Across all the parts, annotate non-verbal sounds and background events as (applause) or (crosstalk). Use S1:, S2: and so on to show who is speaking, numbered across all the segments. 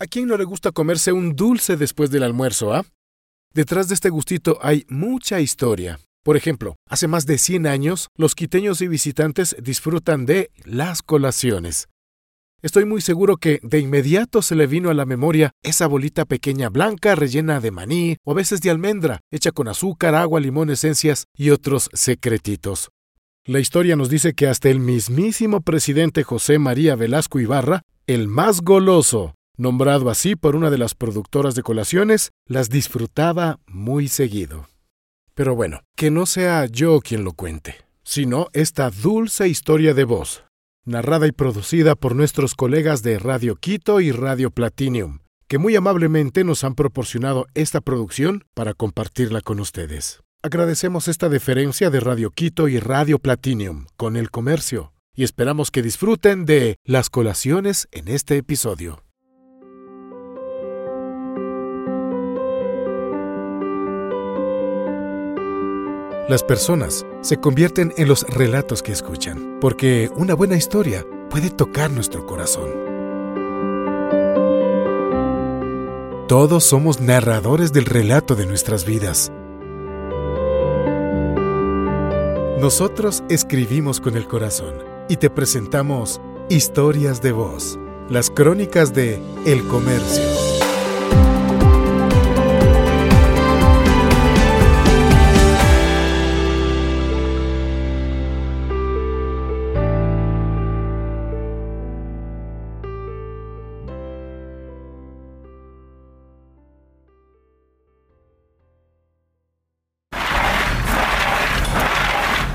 S1: ¿A quién no le gusta comerse un dulce después del almuerzo, ah? Detrás de este gustito hay mucha historia. Por ejemplo, hace más de 100 años, los quiteños y visitantes disfrutan de las colaciones. Estoy muy seguro que de inmediato se le vino a la memoria esa bolita pequeña blanca rellena de maní o a veces de almendra, hecha con azúcar, agua, limón, esencias y otros secretitos. La historia nos dice que hasta el mismísimo presidente José María Velasco Ibarra, el más goloso, nombrado así por una de las productoras de colaciones, las disfrutaba muy seguido. Pero bueno, que no sea yo quien lo cuente, sino esta dulce historia de voz, narrada y producida por nuestros colegas de Radio Quito y Radio Platinum, que muy amablemente nos han proporcionado esta producción para compartirla con ustedes. Agradecemos esta deferencia de Radio Quito y Radio Platinum con el comercio y esperamos que disfruten de las colaciones en este episodio. Las personas se convierten en los relatos que escuchan, porque una buena historia puede tocar nuestro corazón. Todos somos narradores del relato de nuestras vidas. Nosotros escribimos con el corazón y te presentamos Historias de Voz, las crónicas de El Comercio.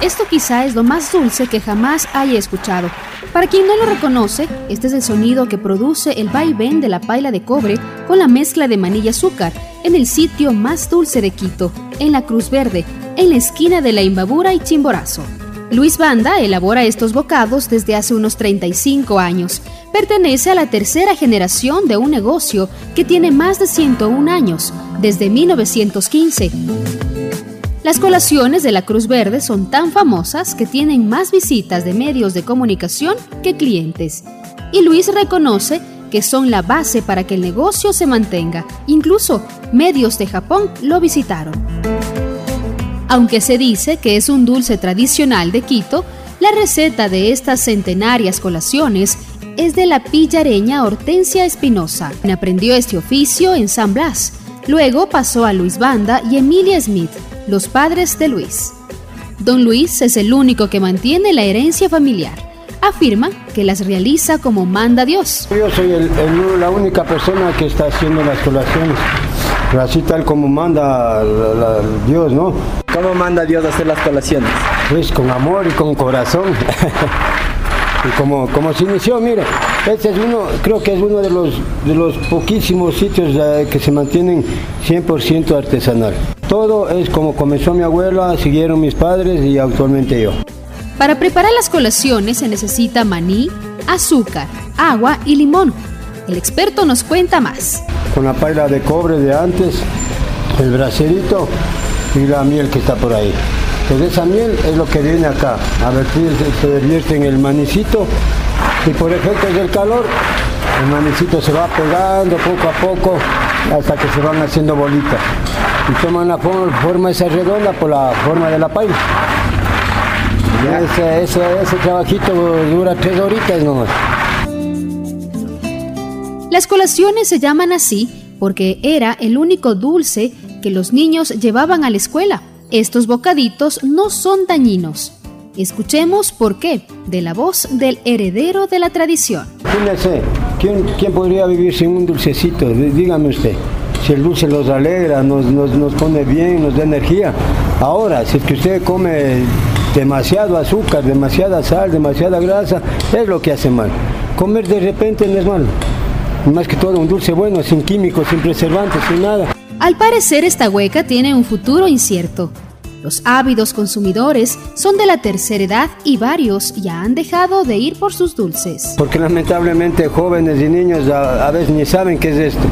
S2: Esto quizá es lo más dulce que jamás haya escuchado. Para quien no lo reconoce, este es el sonido que produce el vaivén de la paila de cobre con la mezcla de manilla y azúcar en el sitio más dulce de Quito, en la Cruz Verde, en la esquina de la Imbabura y Chimborazo. Luis Banda elabora estos bocados desde hace unos 35 años. Pertenece a la tercera generación de un negocio que tiene más de 101 años, desde 1915. Las colaciones de la Cruz Verde son tan famosas que tienen más visitas de medios de comunicación que clientes. Y Luis reconoce que son la base para que el negocio se mantenga. Incluso medios de Japón lo visitaron. Aunque se dice que es un dulce tradicional de Quito, la receta de estas centenarias colaciones es de la pillareña Hortensia Espinosa, quien aprendió este oficio en San Blas. Luego pasó a Luis Banda y Emilia Smith, los padres de Luis. Don Luis es el único que mantiene la herencia familiar. Afirma que las realiza como manda Dios.
S3: Yo soy la única persona que está haciendo las colaciones, así tal como manda Dios, ¿no?
S4: ¿Cómo manda Dios a hacer las colaciones?
S3: Pues con amor y con corazón. (laughs) y como, como se inició, mire, este es uno, creo que es uno de los, de los poquísimos sitios que se mantienen 100% artesanal. Todo es como comenzó mi abuela, siguieron mis padres y actualmente yo.
S2: Para preparar las colaciones se necesita maní, azúcar, agua y limón. El experto nos cuenta más.
S3: Con la paila de cobre de antes, el bracerito y la miel que está por ahí. Entonces esa miel es lo que viene acá. A ver si se vierte en el manicito y por efecto del calor el manicito se va pegando poco a poco hasta que se van haciendo bolitas y toman la forma, esa redonda por la forma de la paila. Ese, ese, trabajito dura tres horitas nomás.
S2: Las colaciones se llaman así porque era el único dulce que los niños llevaban a la escuela. Estos bocaditos no son dañinos. Escuchemos por qué, de la voz del heredero de la tradición.
S3: ¿quién, quién podría vivir sin un dulcecito? Dígame usted si el dulce los alegra, nos, nos, pone bien, nos da energía. Ahora, si es que usted come demasiado azúcar, demasiada sal, demasiada grasa, es lo que hace mal. Comer de repente no es malo. Más que todo un dulce bueno, sin químicos, sin preservantes, sin nada.
S2: Al parecer esta hueca tiene un futuro incierto. Los ávidos consumidores son de la tercera edad y varios ya han dejado de ir por sus dulces.
S3: Porque lamentablemente jóvenes y niños a veces ni saben qué es esto.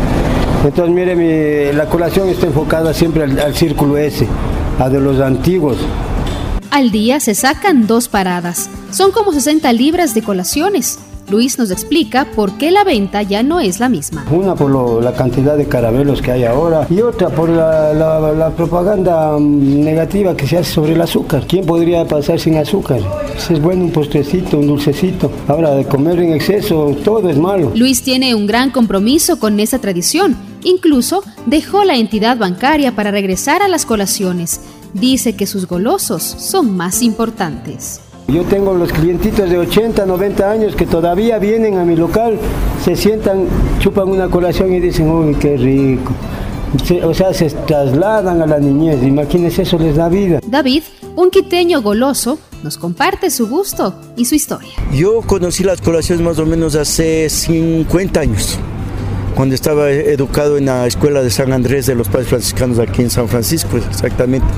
S3: Entonces, mire, la colación está enfocada siempre al, círculo S, a de los antiguos.
S2: Al día se sacan dos paradas. Son como 60 libras de colaciones. Luis nos explica por qué la venta ya no es la misma.
S3: Una por lo- la cantidad de caramelos que hay ahora y otra por la, la- la propaganda mm, negativa que se hace sobre el azúcar. ¿Quién podría pasar sin azúcar? Si es bueno un postrecito, un dulcecito. Ahora, de comer en exceso, todo es malo.
S2: Luis tiene un gran compromiso con esa tradición. Incluso dejó la entidad bancaria para regresar a las colaciones. Dice que sus golosos son más importantes.
S3: Yo tengo los clientitos de 80, 90 años que todavía vienen a mi local, se sientan, chupan una colación y dicen, uy, qué rico. Se- o sea, se trasladan a la niñez, imagínense, eso les da vida.
S2: David, un quiteño goloso, nos comparte su gusto y su historia.
S5: Yo conocí las colaciones más o menos hace 50 años, cuando estaba educado en la escuela de San Andrés de los Padres Franciscanos aquí en San Francisco, exactamente.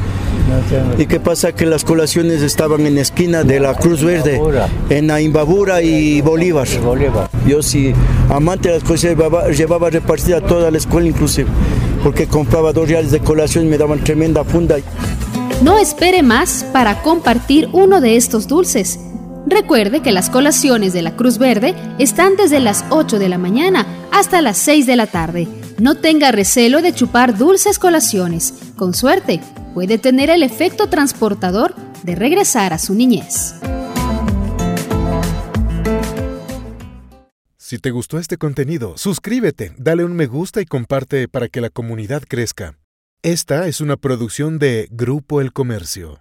S5: ¿Y qué pasa? Que las colaciones estaban en la esquina de la Cruz Verde, en la Imbabura y Bolívar. Yo sí, amante de las colaciones, llevaba, llevaba repartida a toda la escuela inclusive, porque compraba dos reales de colación y me daban tremenda funda.
S2: No espere más para compartir uno de estos dulces. Recuerde que las colaciones de la Cruz Verde están desde las 8 de la mañana hasta las 6 de la tarde. No tenga recelo de chupar dulces colaciones. Con suerte, puede tener el efecto transportador de regresar a su niñez.
S1: Si te gustó este contenido, suscríbete, dale un me gusta y comparte para que la comunidad crezca. Esta es una producción de Grupo El Comercio.